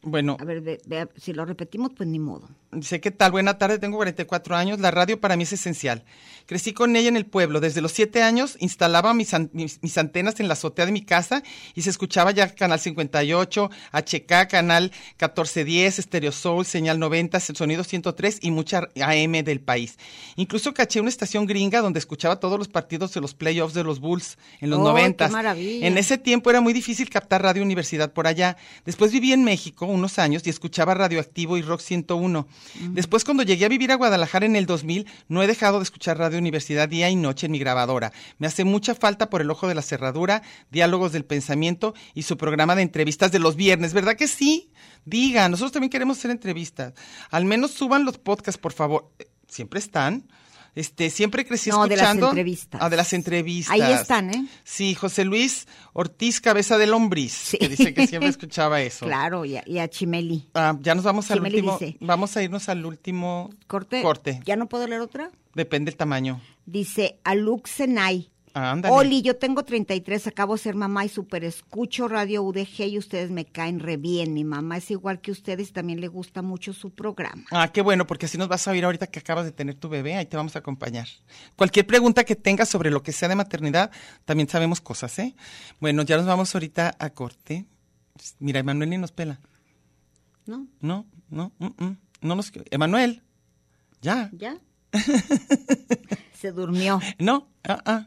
Bueno, A ver, ve- ve- si lo repetimos, pues ni modo. Dice, ¿qué tal? Buena tarde, tengo 44 años. La radio para mí es esencial. Crecí con ella en el pueblo. Desde los 7 años instalaba mis, an- mis, mis antenas en la azotea de mi casa y se escuchaba ya Canal 58, HK, Canal 1410, Stereo Soul, Señal 90, el Sonido 103 y mucha AM del país. Incluso caché una estación gringa donde escuchaba todos los partidos de los playoffs de los Bulls en los ¡Ay, 90. qué maravilla! En ese tiempo era muy difícil captar Radio Universidad por allá. Después viví en México unos años y escuchaba Radioactivo y Rock 101. Después, cuando llegué a vivir a Guadalajara en el 2000, no he dejado de escuchar Radio Universidad día y noche en mi grabadora. Me hace mucha falta por el ojo de la cerradura, Diálogos del Pensamiento y su programa de entrevistas de los viernes. ¿Verdad que sí? Digan, nosotros también queremos hacer entrevistas. Al menos suban los podcasts, por favor. Eh, Siempre están. Este, siempre crecí No, de las escuchando. entrevistas. Ah, de las entrevistas. Ahí están, ¿eh? Sí, José Luis Ortiz Cabeza de Lombriz, Sí. que dice que siempre escuchaba eso. Claro, y a, y a Chimeli. Ah, ya nos vamos al Chimeli último. dice- Vamos a irnos al último Corte. corte. ¿Ya no puedo leer otra? Depende el tamaño. Dice. Ah, ándale. Oli, yo tengo 33, acabo de ser mamá y súper escucho Radio UDG y ustedes me caen re bien. Mi mamá es igual que ustedes y también le gusta mucho su programa. Ah, qué bueno, porque así nos vas a oír ahorita que acabas de tener tu bebé, ahí te vamos a acompañar. Cualquier pregunta que tengas sobre lo que sea de maternidad, también sabemos cosas, ¿eh? Bueno, ya nos vamos ahorita a corte. Mira, Emanuel ni nos pela. ¿No? No, no, mm, mm, no nos... Emanuel, ya, ¿Ya? Se durmió. no, ah, ah.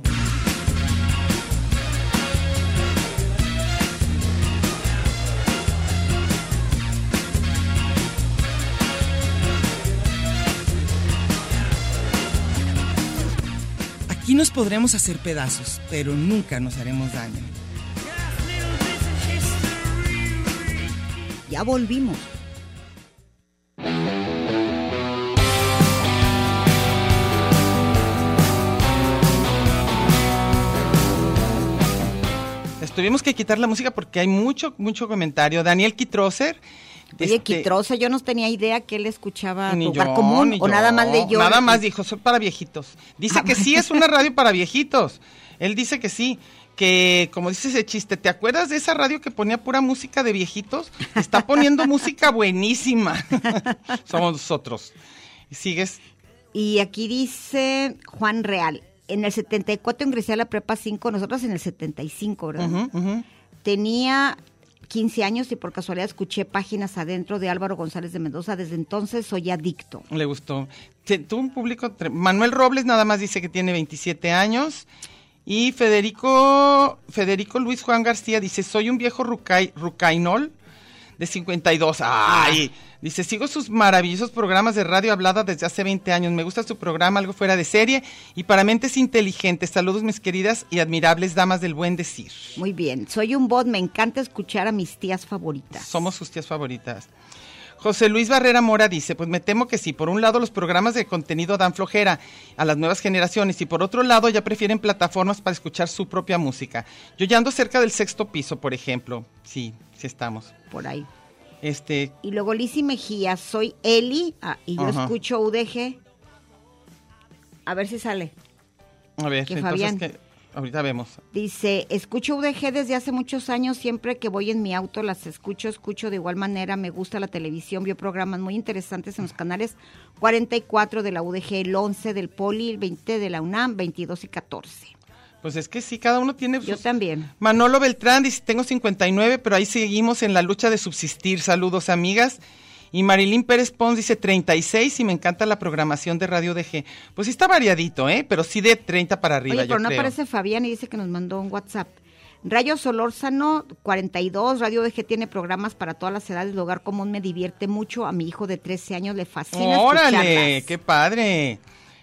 Nos podremos hacer pedazos, pero nunca nos haremos daño. Ya volvimos. Les tuvimos que quitar la música porque hay mucho, mucho comentario. Daniel Kitroser. Oye, este, Quitrosa, yo no tenía idea que él escuchaba ni lugar yo, común ni o yo. nada más leyó. Nada más dijo, soy para viejitos. Dice Ah, que sí es una radio para viejitos. Él dice que sí. Que, como dice ese chiste, ¿te acuerdas de esa radio que ponía pura música de viejitos? Está poniendo música buenísima. Somos nosotros. Y sigues. Y aquí dice Juan Real. En el 74 ingresé a la prepa 5, nosotros en el 75, ¿verdad? Tenía 15 años y por casualidad escuché páginas adentro de Álvaro González de Mendoza. Desde entonces soy adicto. Le gustó. Tuvo un público. Manuel Robles nada más dice que tiene 27 años. Y Federico, Federico Luis Juan García dice: Soy un viejo rucai, rucainol de 52. Ay, dice, sigo sus maravillosos programas de radio hablada desde hace 20 años. Me gusta su programa, algo fuera de serie y para mentes inteligentes. Saludos, mis queridas y admirables damas del buen decir. Muy bien, soy un bot, me encanta escuchar a mis tías favoritas. Somos sus tías favoritas. José Luis Barrera Mora dice, pues me temo que sí, por un lado los programas de contenido dan flojera a las nuevas generaciones y por otro lado ya prefieren plataformas para escuchar su propia música. Yo ya ando cerca del sexto piso, por ejemplo. Sí, sí estamos. Por ahí. Este, Y luego Lizzy Mejía, soy Eli ah, y yo Ajá. escucho UDG. A ver si sale. a ver, Que entonces Fabián. que ahorita vemos. Dice, escucho UDG desde hace muchos años, siempre que voy en mi auto las escucho, escucho de igual manera, me gusta la televisión, veo programas muy interesantes en los canales 44 de la UDG, el 11 del Poli, el 20 de la UNAM, 22 y 14. Pues es que sí, cada uno tiene Yo sus- también. Manolo Beltrán dice, tengo 59, pero ahí seguimos en la lucha de subsistir. Saludos, amigas. Y Marilyn Pérez Pons dice 36 y me encanta la programación de Radio DG. Pues sí está variadito, ¿eh? Pero sí de 30 para arriba, Oye, yo pero no creo. aparece Fabián y dice que nos mandó un WhatsApp. Rayo Solórzano 42, Radio DG tiene programas para todas las edades, Lugar Común me divierte mucho, a mi hijo de 13 años le fascina ¡Órale! escucharlas. ¡Qué padre!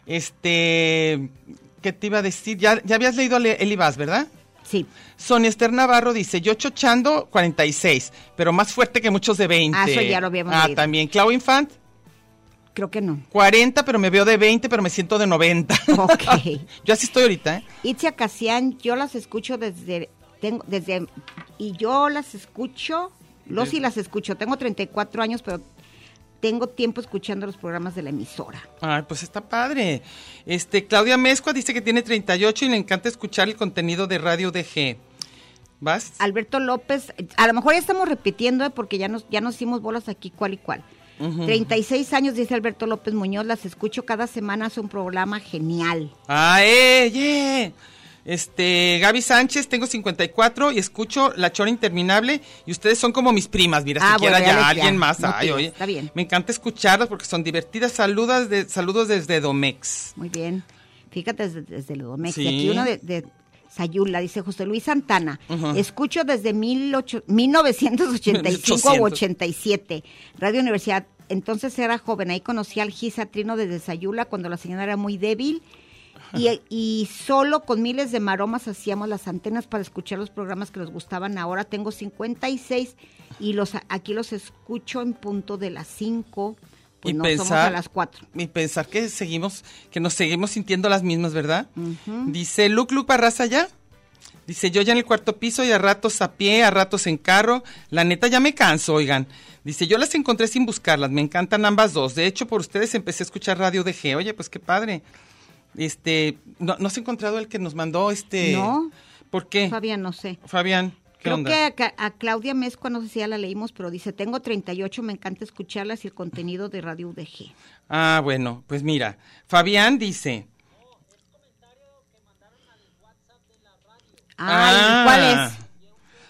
Este, ¿qué te iba a decir? Ya, ya habías leído Vaz, ¿verdad? Sí, Sonia Esther Navarro dice, yo chochando 46, pero más fuerte que muchos de 20. Ah, eso ya lo habíamos Ah, leído. también. Clau Infant, creo que no. 40, pero me veo de 20, pero me siento de 90. Ok. yo así estoy ahorita, ¿eh? Itzia Casian, yo las escucho desde, tengo, desde, y yo las escucho, los sí las escucho, tengo 34 años, pero tengo tiempo escuchando los programas de la emisora. Ay, pues está padre. Este, Claudia Mezcua dice que tiene 38 y le encanta escuchar el contenido de Radio DG. ¿Vas? Alberto López, a lo mejor ya estamos repitiendo ¿eh? porque ya nos, ya nos hicimos bolas aquí cual y cual. 36 años, dice Alberto López Muñoz, las escucho cada semana, hace un programa genial. Ah, eh, yeah. Este, Gaby Sánchez, tengo 54 y escucho La Chora Interminable y ustedes son como mis primas, mira, Ah, siquiera bueno, ya ya, alguien más. no Ay, oye, está bien. me encanta escucharlas porque son divertidas. Saludas de, saludos desde Domex. Muy bien. Fíjate desde, desde el Domex. Y aquí uno de, de Sayula, dice José Luis Santana. Escucho desde 18 1985 o 1800. 87. Radio Universidad. Entonces era joven. Ahí conocí al Gisa Trino desde Sayula cuando la señora era muy débil. Y, y solo con miles de maromas hacíamos las antenas para escuchar los programas que nos gustaban. Ahora tengo 56 y los aquí los escucho en punto de las 5. Pues y no somos pensar a las 4. y pensar que seguimos que nos seguimos sintiendo las mismas verdad dice Luc Luc Barraza ya. Dice yo ya en el cuarto piso y a ratos a pie a ratos en carro. La neta ya me canso oigan dice yo las encontré sin buscarlas. Me encantan ambas dos. De hecho por ustedes empecé a escuchar radio DG oye pues qué padre este no, no has encontrado el que nos mandó este No. ¿por qué Fabián, no sé. Fabián qué Creo onda que a, Claudia Mezcua, no sé si ya la leímos, pero dice, tengo 38, me encanta escucharlas y el contenido de Radio UDG. ah bueno pues mira Fabián dice Ay, ¿cuál es?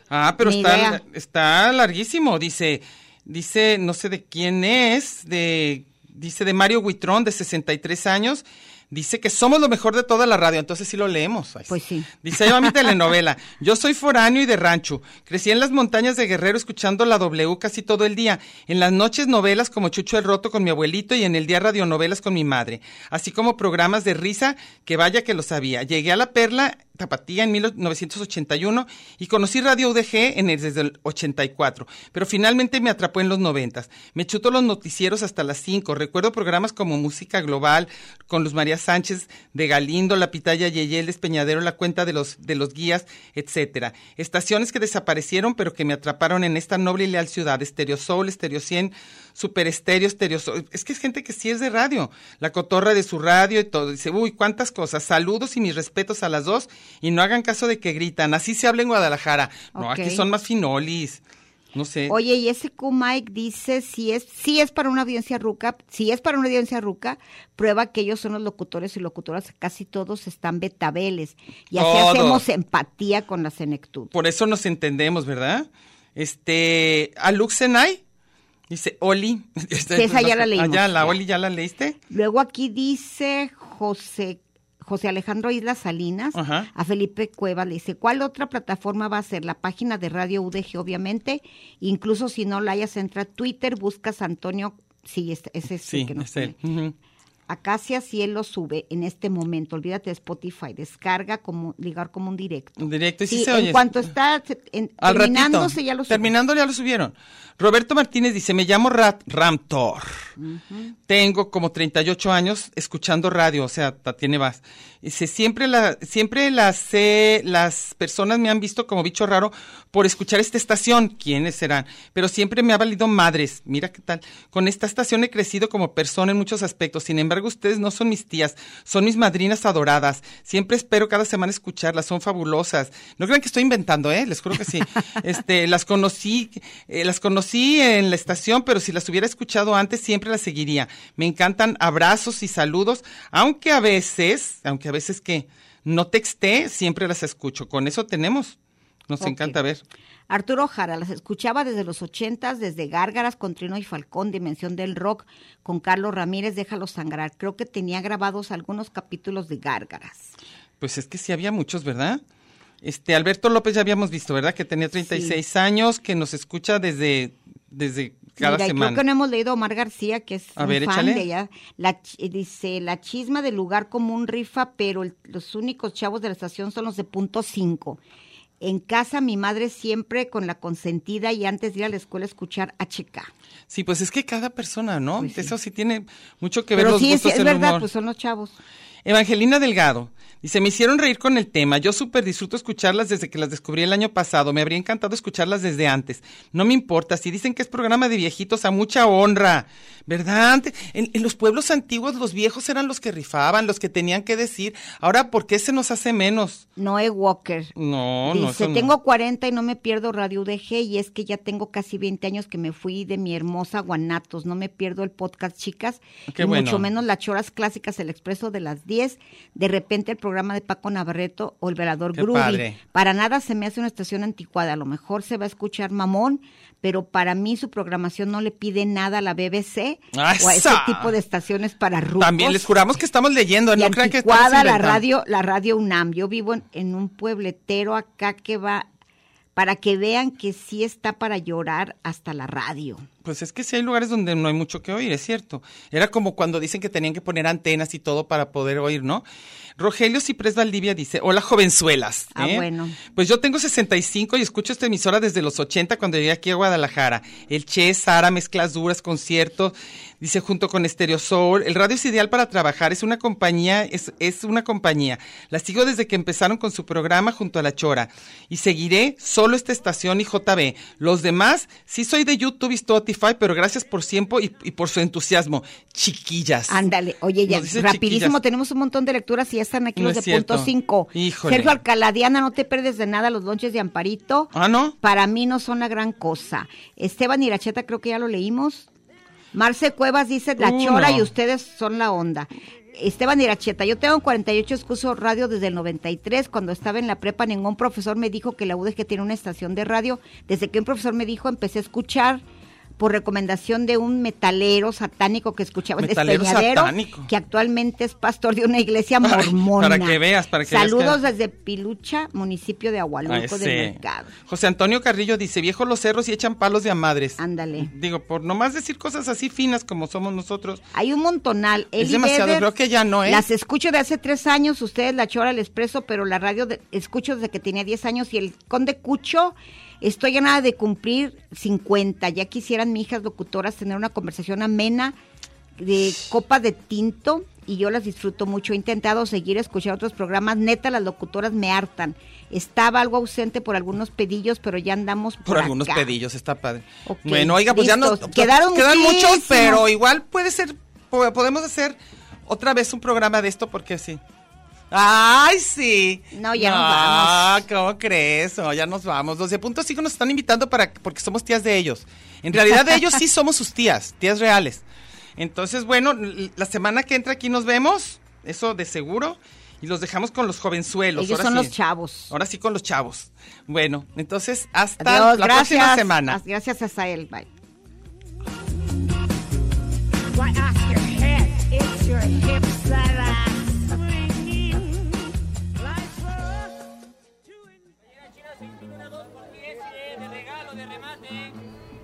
Ah, pero Ni está, idea. está larguísimo. Dice, dice, no sé de quién es, de, dice de Mario Huitrón, de 63 años. Dice que somos lo mejor de toda la radio, entonces sí lo leemos. Ay, Pues sí. Dice, ahí va mi telenovela. Yo soy foráneo y de rancho. Crecí en las montañas de Guerrero escuchando la W casi todo el día. En las noches novelas como Chucho el Roto con mi abuelito y en el día radionovelas con mi madre. Así como programas de risa que vaya que lo sabía. Llegué a La Perla, Tapatía en 1981 y conocí Radio UDG en el, desde el 84. Pero finalmente me atrapó en los 90. Me chuto los noticieros hasta las 5. Recuerdo programas como Música Global con Luz María Sánchez de Galindo, La Pitaya Yeyel, Despeñadero, La Cuenta de los, de los Guías, etcétera. Estaciones que desaparecieron pero que me atraparon en esta noble y leal ciudad. Estereo Soul, Estereo 100, Super Estéreo, Estereo Soul. Es que es gente que sí es de radio. La cotorra de su radio y todo. Dice, uy, cuántas cosas. Saludos y mis respetos a las dos y no hagan caso de que gritan. Así se habla en Guadalajara. No, aquí son más finolis. No sé. Oye, y ese Q Mike dice, si es, si es para una audiencia ruca, si es para una audiencia ruca, prueba que ellos son los locutores y locutoras, casi todos están betabeles. Y así Todos. hacemos empatía con la senectud. Por eso nos entendemos, ¿verdad? Este, a Luxenay, dice Oli. Esa ya la leímos, Ah, ya, la. Oli, ¿ya la leíste? Luego aquí dice José, José Alejandro Islas Salinas, Ajá. a Felipe Cuevas, le dice, ¿cuál otra plataforma va a ser? La página de Radio UDG, obviamente, incluso si no la hayas, entra a Twitter, buscas Antonio, sí, ese, es el Sí, que nos es él. Acacia Cielo sube en este momento, olvídate de Spotify, descarga como ligar como un directo. Un directo, y sí Sí, se en oye. cuanto está en- Al terminándose ratito. ya lo suben. Terminando ya lo subieron. Roberto Martínez dice, me llamo Rat Ramtor. Tengo como 38 años escuchando radio, o sea, tiene más. Dice, siempre, la, siempre las, eh, las personas me han visto como bicho raro por escuchar esta estación. ¿Quiénes serán? Pero siempre me ha valido madres. Mira qué tal. Con esta estación he crecido como persona en muchos aspectos. Sin embargo, ustedes no son mis tías, son mis madrinas adoradas. Siempre espero cada semana escucharlas, son fabulosas. No crean que estoy inventando, ¿eh? Les juro que sí. Este, las conocí, eh, las conocí en la estación, pero si las hubiera escuchado antes, siempre las seguiría. Me encantan abrazos y saludos, aunque a veces, aunque a veces que no texté, siempre las escucho. Con eso tenemos. Nos encanta ver. Arturo Jara, las escuchaba desde los ochentas, desde Gárgaras con Trino y Falcón, Dimensión del Rock, con Carlos Ramírez, Déjalo Sangrar. Creo que tenía grabados algunos capítulos de Gárgaras. Pues es que sí había muchos, ¿verdad? Este, Alberto López ya habíamos visto, ¿verdad? Que tenía 36 años, que nos escucha desde, desde cada Mira, semana. creo que no hemos leído a Omar García, que es A un ver, fan échale. de ella. La, eh, dice, la chisma del lugar común rifa, pero el- los únicos chavos de la estación son los de punto 5. En casa mi madre siempre con la consentida y antes de ir a la escuela escuchar HK. Sí, pues es que cada persona, ¿no? Pues sí. Eso sí tiene mucho que ver Pero los sí, es, gustos es el verdad, humor. pues son los chavos. Evangelina Delgado. Dice, me hicieron reír con el tema. Yo súper disfruto escucharlas desde que las descubrí el año pasado. Me habría encantado escucharlas desde antes. No me importa. Si dicen que es programa de viejitos, a mucha honra. ¿Verdad? En, en los pueblos antiguos los viejos eran los que rifaban, los que tenían que decir. Ahora, ¿por qué se nos hace menos? Noé Walker. No, no, Dice, eso no. tengo 40 y no me pierdo Radio UDG y es que ya tengo casi 20 años que me fui de mi hermosa Guanatos. No me pierdo el podcast, chicas. Qué y bueno. mucho menos las choras clásicas, el expreso de las 10. De repente el programa de Paco Navarreto o el velador Qué Groovy. padre. Para nada se me hace una estación anticuada. A lo mejor se va a escuchar mamón, pero para mí su programación no le pide nada a la BBC ¡Ah, o a ese tipo de estaciones para rucos. También les juramos que estamos leyendo. No crean que estamos la radio, la radio UNAM. Yo vivo en, en un puebletero acá que va para que vean que sí está para llorar hasta la radio. Pues es que sí hay lugares donde no hay mucho que oír, es cierto. Era como cuando dicen que tenían que poner antenas y todo para poder oír, ¿no? Rogelio Ciprés Valdivia dice, hola jovenzuelas. Ah, ¿eh? bueno. Pues yo tengo 65 y escucho esta emisora desde los 80 cuando llegué aquí a Guadalajara. El Che, Sara, mezclas duras, conciertos, dice junto con Stereo Soul. El radio es ideal para trabajar, es una compañía, es, es una compañía. La sigo desde que empezaron con su programa junto a La Chora. Y seguiré solo esta estación y JB. Los demás, sí soy de YouTube y Spotify, pero gracias por siempre y, y por su entusiasmo. Chiquillas. Ándale, oye, ya rapidísimo, chiquillas. tenemos un montón de lecturas y ya están aquí No los es de punto cierto. 5. Híjole. Sergio Alcalá, Diana, no te pierdes de nada los lonches de Amparito. Ah, ¿no? Para mí no son la gran cosa. Esteban Iracheta, creo que ya lo leímos. Marce Cuevas dice la chora y ustedes son la onda. Esteban Iracheta, yo tengo 48 escucho radio desde el 93. Cuando estaba en la prepa, ningún profesor me dijo que la UDG tiene una estación de radio. Desde que un profesor me dijo, empecé a escuchar por recomendación de un metalero satánico que escuchaba Metalero satánico. que actualmente es pastor de una iglesia Ay, mormona. para que veas, para que veas Saludos que- desde Pilucha, municipio de Agualuco Ay, del sí. Mercado. José Antonio Carrillo dice, viejos los cerros y echan palos de a madres. Ándale. Digo, por nomás decir cosas así finas como somos nosotros. Hay un montonal. Es Eli demasiado, Vedder, creo que ya no, ¿eh? Las escucho de hace tres años, ustedes la Chora, el Expreso, pero la radio de- escucho desde que tenía 10 años y el Conde Cucho, estoy a nada de cumplir 50. Ya quisieran mis hijas locutoras tener una conversación amena de copa de tinto y yo las disfruto mucho. He intentado seguir escuchar otros programas, neta las locutoras me hartan. Estaba algo ausente por algunos pedillos, pero ya andamos por, Por algunos acá. pedillos, está padre. Bueno, oiga, pues ya nos Quedaron quedan muchos, pero igual puede ser, po- podemos hacer otra vez un programa de esto porque sí. Ay, sí. No, ya nos vamos. ¿cómo crees? No, ya nos vamos. 12 puntos cinco nos están invitando para porque somos tías de ellos. En realidad de ellos sí somos sus tías, tías reales. Entonces, bueno, la semana que entra aquí nos vemos, eso de seguro, y los dejamos con los jovenzuelos. Ellos ahora son sí. los chavos. Ahora sí con los chavos. Bueno, entonces hasta Adiós, la gracias. próxima semana. Gracias a Sael, bye. Why off your head? It's your hips that